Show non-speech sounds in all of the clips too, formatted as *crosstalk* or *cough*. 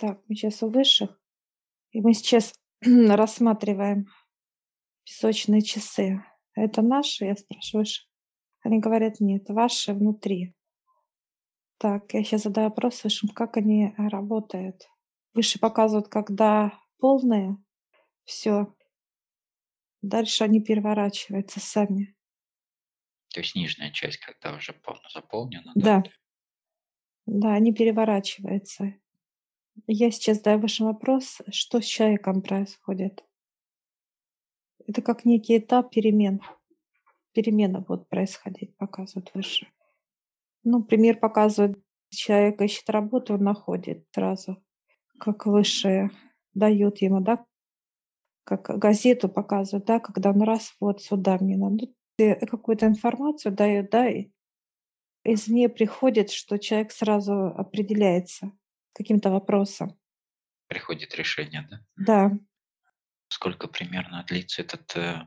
Так, мы сейчас у высших. И мы сейчас *clears throat* рассматриваем песочные часы. Это наши, я спрашиваю. Они говорят, нет, ваши внутри. Так, я сейчас задаю вопрос высшим, как они работают. Выше показывают, когда полные, все. Дальше они переворачиваются сами. То есть нижняя часть, когда уже полностью заполнена. Да. Да, да они переворачиваются. Я сейчас задаю ваш вопрос, что с человеком происходит? Это как некий этап перемен. Перемена будет происходить, показывают выше. Ну, пример показывает, человек ищет работу, он находит сразу, как высшее дают ему, да, как газету показывают, да, когда он раз, вот сюда мне надо. Какую-то информацию дают, да, и из нее приходит, что человек сразу определяется каким-то вопросом. Приходит решение, да? Да. Сколько примерно длится этот, э,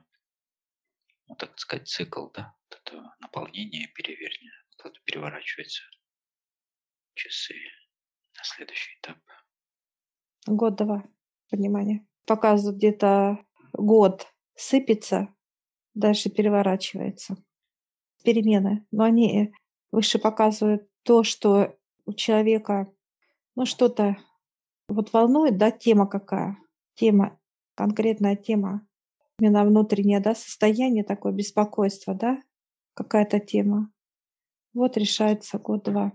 ну, так сказать, цикл, да? Вот это наполнение, перевернение, когда переворачивается часы на следующий этап. Год-два, понимание. Показывают где-то год сыпется, дальше переворачивается. Перемены. Но они выше показывают то, что у человека ну, что-то вот волнует, да, тема какая? Тема, конкретная тема. Именно внутреннее, да, состояние такое, беспокойство, да, какая-то тема. Вот решается год-два.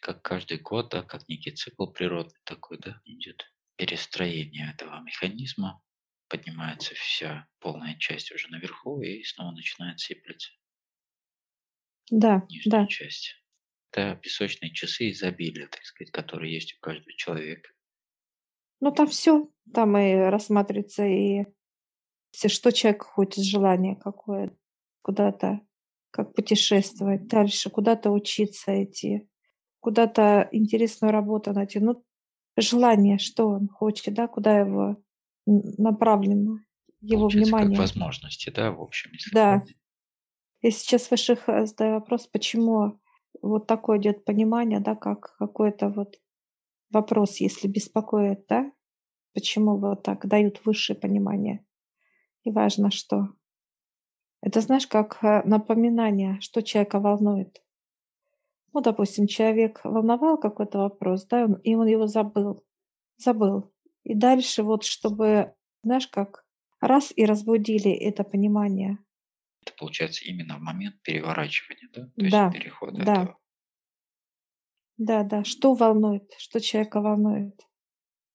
Как каждый год, да, как некий цикл природный такой, да, идет перестроение этого механизма, поднимается вся полная часть уже наверху и снова начинает сыпляться. Да, Нижняя да. часть это песочные часы изобилия, так сказать, которые есть у каждого человека. Ну, там все, там и рассматривается и все, что человек хочет, желание какое, куда-то, как путешествовать дальше, куда-то учиться идти, куда-то интересную работу найти. Ну, желание, что он хочет, да, куда его направлено, его Получается, внимание. Как возможности, да, в общем. Если да. Я сейчас высших э, задаю вопрос, почему вот такое идет понимание, да, как какой-то вот вопрос, если беспокоит, да, почему вот так дают высшее понимание. И важно, что. Это, знаешь, как э, напоминание, что человека волнует. Ну, допустим, человек волновал какой-то вопрос, да, и он его забыл. Забыл. И дальше вот, чтобы, знаешь, как раз и разбудили это понимание. Это получается именно в момент переворачивания, да? То да, есть перехода да. этого. Да, да. Что волнует, что человека волнует.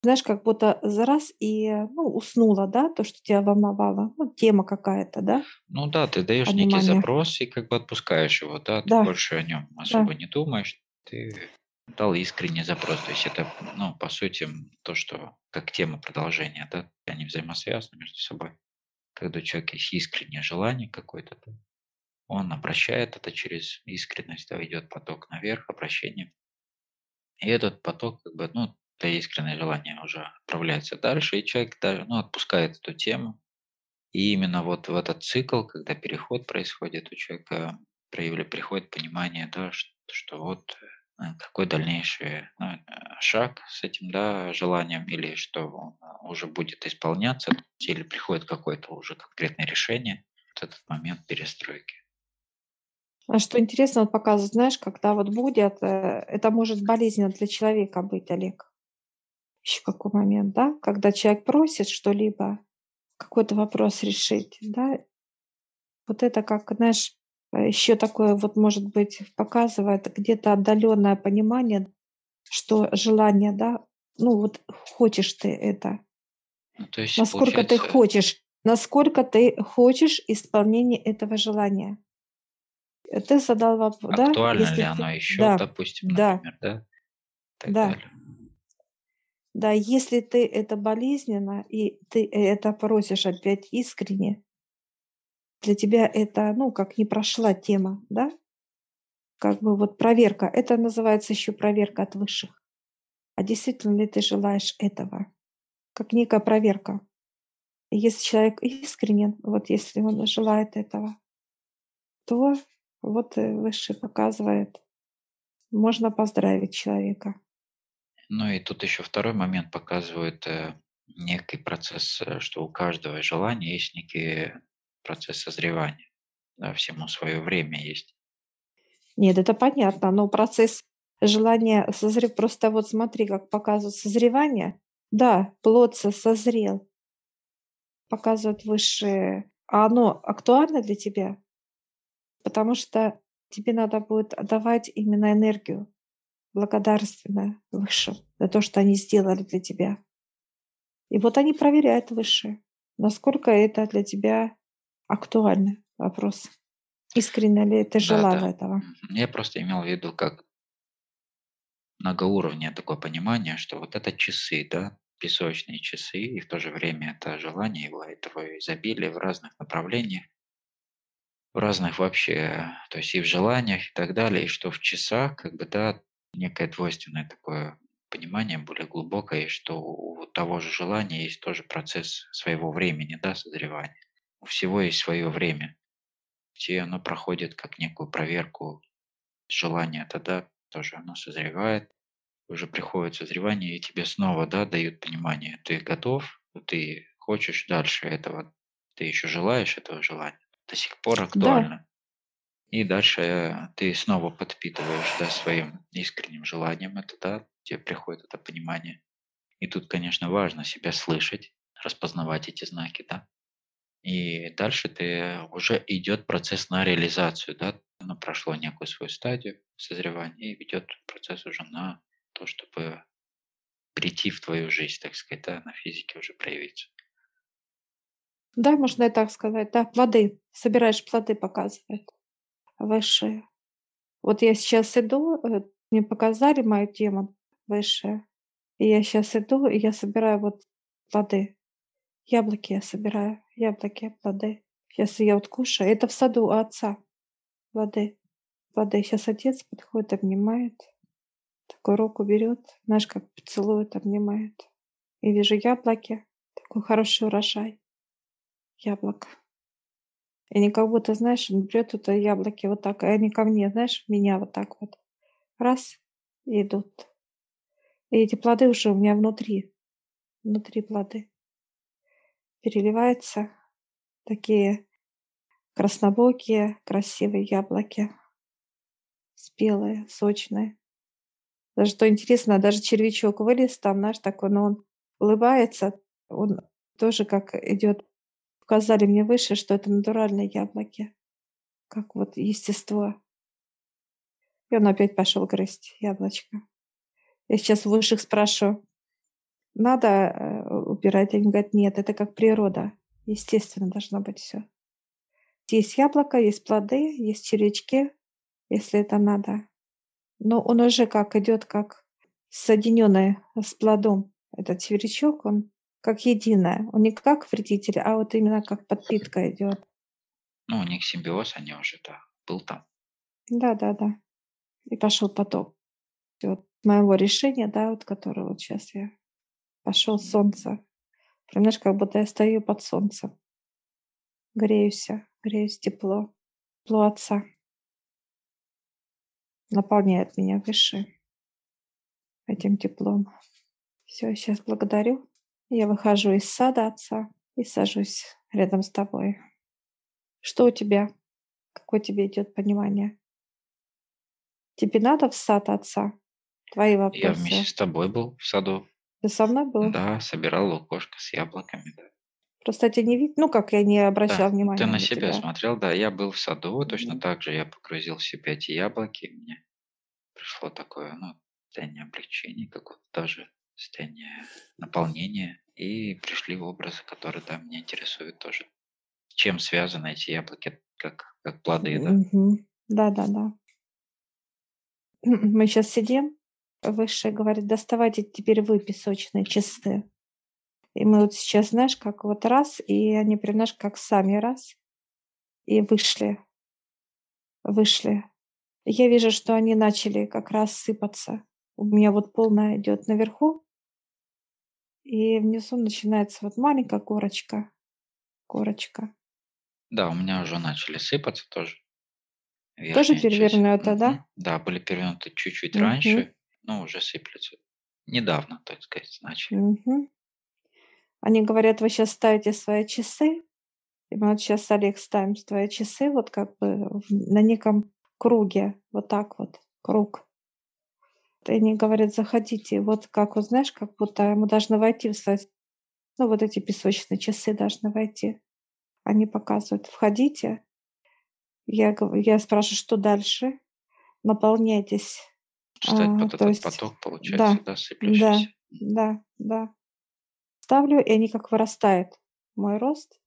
Знаешь, как будто за раз и ну, уснула, да, то, что тебя волновало. Ну, тема какая-то, да? Ну да, ты даешь некий Понимание. запрос и как бы отпускаешь его, да, ты Да. больше о нем особо не думаешь, ты дал искренний запрос. То есть это, ну, по сути, то, что как тема продолжения, да, они взаимосвязаны между собой. Когда у человека есть искреннее желание какое-то, он обращает это через искренность, да, идет поток наверх, обращение. И этот поток, как бы, ну, это искреннее желание уже отправляется дальше, и человек даже, ну, отпускает эту тему. И именно вот в этот цикл, когда переход происходит, у человека приходит понимание, да, что, что вот э, какой дальнейший э, шаг с этим да, желанием, или что э, уже будет исполняться, или приходит какое-то уже конкретное решение, вот этот момент перестройки. А что интересно, он показывает, знаешь, когда вот будет, э, это может болезненно для человека быть, Олег. Еще какой момент, да? Когда человек просит что-либо, какой-то вопрос решить, да? Вот это как, знаешь, еще такое вот может быть показывает где-то отдаленное понимание, что желание, да, ну вот хочешь ты это, Ну, то есть, насколько ты получается, хочешь, насколько ты хочешь исполнения этого желания. Э, Ты задал вопрос, да? актуально ли ты, оно еще, да, допустим, да, например, да, так да, далее. да, если ты это болезненно и ты это просишь опять искренне, для тебя это, ну, как не прошла тема, да? Как бы вот проверка. Это называется еще проверка от высших. А действительно ли ты желаешь этого? Как некая проверка. Если человек искренен, вот если он желает этого, то вот э, высший показывает, можно поздравить человека. Ну и тут еще второй момент показывает э, некий процесс, э, что у каждого желания есть некий процесс созревания. Да, всему свое время есть. Нет, это понятно, но процесс желания созрев... Просто вот смотри, как показывают созревание. Да, плод созрел, показывают высшие. А оно актуально для тебя? Потому что тебе надо будет отдавать именно энергию благодарственную высшим за то, что они сделали для тебя. И вот они проверяют высшие, насколько это для тебя актуальный вопрос. Искренне ли ты Да, желала да. этого? Я просто имел в виду как многоуровневое такое понимание, что вот это часы, да, песочные часы, и в то же время это желание его, этого изобилия в разных направлениях, в разных вообще, то есть и в желаниях и так далее, и что в часах, как бы, да, некое двойственное такое понимание более глубокое, что у того же желания есть тоже процесс своего времени, да, созревания. У всего есть свое время где оно проходит как некую проверку желания, тогда тоже оно созревает, уже приходит созревание, и тебе снова да, дают понимание, ты готов, ты хочешь дальше этого, ты еще желаешь этого желания, до сих пор актуально. Да. И дальше ты снова подпитываешь да, своим искренним желанием это, да, тебе приходит это понимание. И тут, конечно, важно себя слышать, распознавать эти знаки, да, и дальше ты уже идет процесс на реализацию, да, оно прошло некую свою стадию созревания и ведет процесс уже на то, чтобы прийти в твою жизнь, так сказать, да, на физике уже проявиться. Да, можно и так сказать, да, плоды. Собираешь плоды, показывает высшие. Вот я сейчас иду, э, мне показали мою тему высшая, и я сейчас иду, и я собираю вот плоды. Яблоки я собираю, яблоки, плоды. Сейчас я вот кушаю. Это в саду у отца. Плоды. Плоды. Сейчас отец подходит, обнимает. Такую руку берет, знаешь, как поцелует, обнимает. И вижу яблоки. Такой хороший урожай. Яблок. И они как будто, знаешь, берет это яблоки вот так, и они ко мне, знаешь, меня вот так вот. Раз, и идут. И эти плоды уже у меня внутри. Внутри плоды переливаются такие краснобокие, красивые яблоки, спелые, сочные. Даже что интересно, даже червячок вылез там, знаешь, такой, но он улыбается, он тоже как идет. Показали мне выше, что это натуральные яблоки, как вот естество. И он опять пошел грызть яблочко. Я сейчас высших спрашиваю, надо э, убирать? Они говорят, нет, это как природа. Естественно, должно быть все. Есть яблоко, есть плоды, есть червячки, если это надо. Но он уже как идет, как соединенный с плодом. Этот червячок, он как единое. Он не как вредитель, а вот именно как подпитка идет. Ну, у них симбиоз, они уже, да, был там. Да, да, да. И пошел поток. Вот моего решения, да, вот которое вот сейчас я Пошел солнце. Прям, знаешь, как будто я стою под солнцем. Греюсь, греюсь тепло. Тепло отца. Наполняет меня выше этим теплом. Все, сейчас благодарю. Я выхожу из сада отца и сажусь рядом с тобой. Что у тебя? Какое тебе идет понимание? Тебе надо в сад отца? Твои вопросы. Я вместе с тобой был в саду. Ты со мной был? Да, собирал лукошко с яблоками, да. Просто тебя не видел, ну как я не обращал Да, внимания ты на на себя тебя. смотрел, да. Я был в саду, точно Мгм. так же я погрузил в себя эти яблоки. Мне пришло такое, ну, состояние облегчения, какое-то даже состояние наполнения. И пришли образы, которые, да, меня интересуют тоже. Чем связаны эти яблоки, как, как плоды, да? Мгм. Да, да, да. Мы сейчас сидим, Высшее говорит, доставайте теперь вы песочные часы. И мы вот сейчас, знаешь, как вот раз, и они прям, знаешь, как сами раз, и вышли, вышли. Я вижу, что они начали как раз сыпаться. У меня вот полная идет наверху, и внизу начинается вот маленькая корочка, корочка. Да, у меня уже начали сыпаться тоже. Тоже Верхняя часть. да? Да, были перевернуты чуть-чуть Мгм. раньше, но уже сыплются. недавно, так сказать, начали. Мгм. Они говорят, вы сейчас ставите свои часы, и мы вот сейчас, Олег, ставим твои часы вот как бы на неком круге, вот так вот, круг. И они говорят: "Заходите". Вот как вот, знаешь, как будто мы должны войти в свои ну, вот эти песочные часы должны войти. Они показывают: "Входите". Я я спрашиваю: "Что дальше?" "Наполняйтесь". Это А, то этот есть поток получается, да, да, да, сыплющийся? М. да, да. Ставлю, и они как вырастают, мой рост.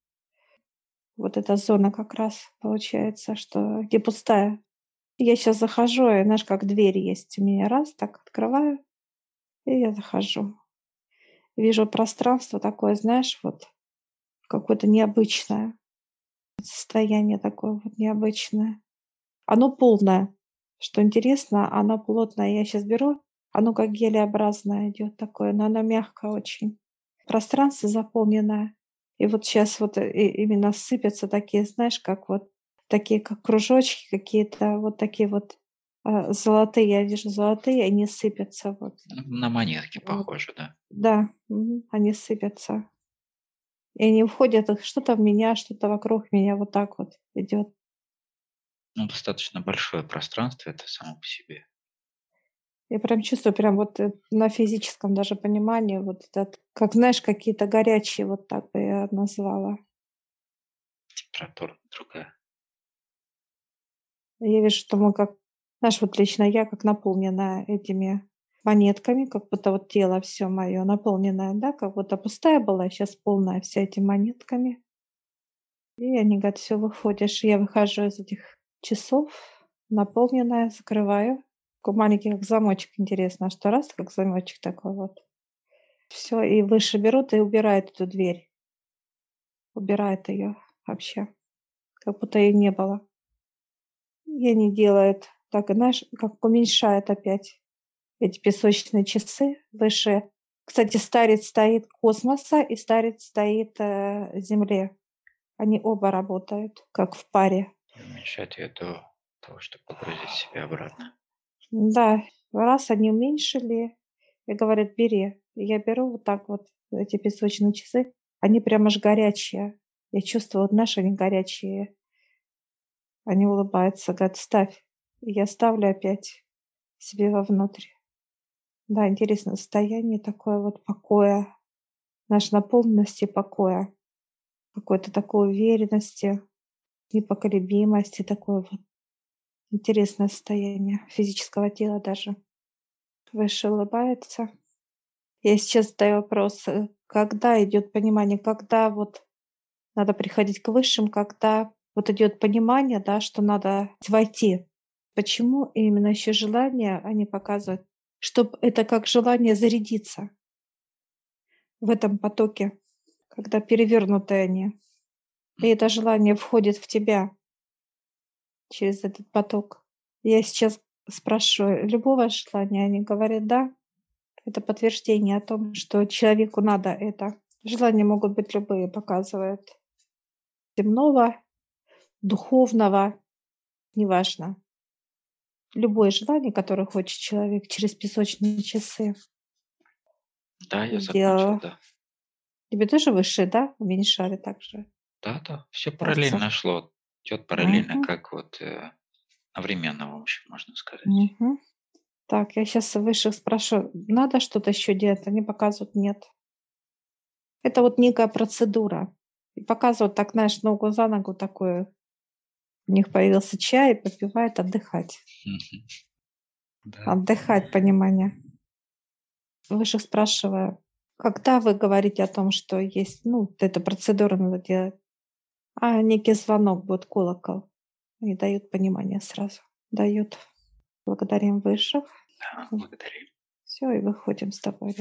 Вот эта зона как раз получается, что где пустая. Я сейчас захожу, и знаешь, как дверь есть у меня, раз, так открываю, и я захожу. Вижу пространство такое, знаешь, вот какое-то необычное. Состояние такое вот необычное. Оно полное. Что интересно, оно плотное. Я сейчас беру, оно как гелеобразное идет такое, но оно мягкое очень. Пространство заполненное. И вот сейчас вот и именно сыпятся такие, знаешь, как вот такие, как кружочки какие-то, вот такие вот, а, золотые. Я вижу золотые, они сыпятся вот. На монетки Вот. похоже, да. Да, они сыпятся. И они входят, что-то в меня, что-то вокруг меня вот так вот идет. Ну, достаточно большое пространство это само по себе. Я прям чувствую, прям вот, э, на физическом даже понимании вот этот, как, знаешь, какие-то горячие, вот так бы я назвала. Температура другая. Я вижу, что мы как, знаешь, вот лично я как наполненная этими монетками, как будто вот тело всё моё наполненное, да, как будто пустая была, щас полная вся этими монетками. И они говорят: "Всё, выходишь". Я выхожу из этих часов, наполненная, закрываю. Такой маленький как замочек, интересно, что раз, как замочек такой вот. Всё, и выше берут и убирают эту дверь. Убирают её вообще, как будто и не было. И они делают так, знаешь, как уменьшают опять эти песочные часы выше. Кстати, старец стоит космоса и старец стоит, э, Земле. Они оба работают как в паре. Уменьшать её до того, чтобы погрузить себя обратно. Да, раз они уменьшили и говорят: "Бери". Я беру вот так вот эти песочные часы. Они прям аж горячие. Я чувствую, вот знаешь, они горячие. Они улыбаются, говорят: "Ставь". И я ставлю опять себе вовнутрь. Да, интересное состояние такое вот покоя, знаешь, наполненности покоя, какой-то такой уверенности, непоколебимости, такое вот интересное состояние физического тела даже. Выше улыбается. Я сейчас задаю вопрос, э, когда идёт понимание, когда вот надо приходить к высшим, когда вот идёт понимание, да, что надо войти. Почему именно ещё желание они показывают, чтоб это как желание зарядиться в этом потоке, когда перевёрнутые они. И это желание входит в тебя через этот поток. Я сейчас спрашиваю: "Любого желания?" Они говорят: "Да". Это подтверждение о том, что человеку надо это. Желания могут быть любые, показывают. Земного, духовного, неважно. Любое желание, которое хочет человек через песочные часы. Да, я закончил, Сделала. да. Тебе тоже высшие, да, уменьшали так же? Да-да, Кажется. параллельно шло. Идёт параллельно, Мгм. как вот, э, одновременно, в общем, можно сказать. Мгм. Так, я у высших спрошу: "Надо что-то ещё делать?" Они показывают: "Нет". Это вот некая процедура. И показывают так, знаешь, ногу за ногу такую. У них появился чай, попивают, отдыхать. Мгм. Да. Отдыхать, понимание. Высших спрашиваю: "Когда вы говорите о том, что есть, ну, вот эта процедура надо делать?" А, некий звонок, будет колокол. И дают понимание сразу. Дают. Благодарим высших. Да, благодарим. Всё, и выходим с тобой.